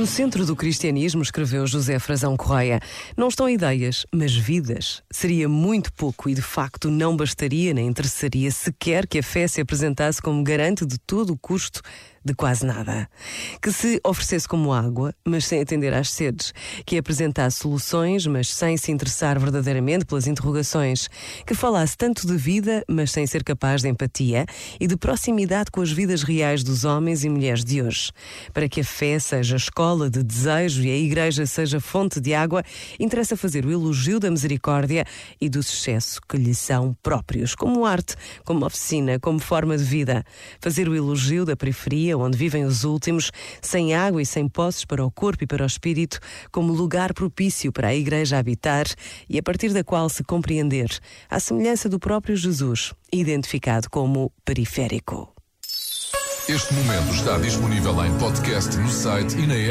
No centro do cristianismo, escreveu José Frazão Correia, não estão ideias, mas vidas. Seria muito pouco e, de facto, não bastaria nem interessaria sequer que a fé se apresentasse como garante de todo o custo de quase nada. Que se oferecesse como água, mas sem atender às sedes. Que apresentasse soluções, mas sem se interessar verdadeiramente pelas interrogações. Que falasse tanto de vida, mas sem ser capaz de empatia e de proximidade com as vidas reais dos homens e mulheres de hoje. Para que a fé seja escola de desejo e a igreja seja fonte de água, interessa fazer o elogio da misericórdia e do sucesso que lhe são próprios, como arte, como oficina, como forma de vida. Fazer o elogio da periferia onde vivem os últimos, sem água e sem posses para o corpo e para o espírito, como lugar propício para a Igreja habitar e a partir da qual se compreender, à semelhança do próprio Jesus, identificado como periférico. Este momento está disponível em podcast no site e na app.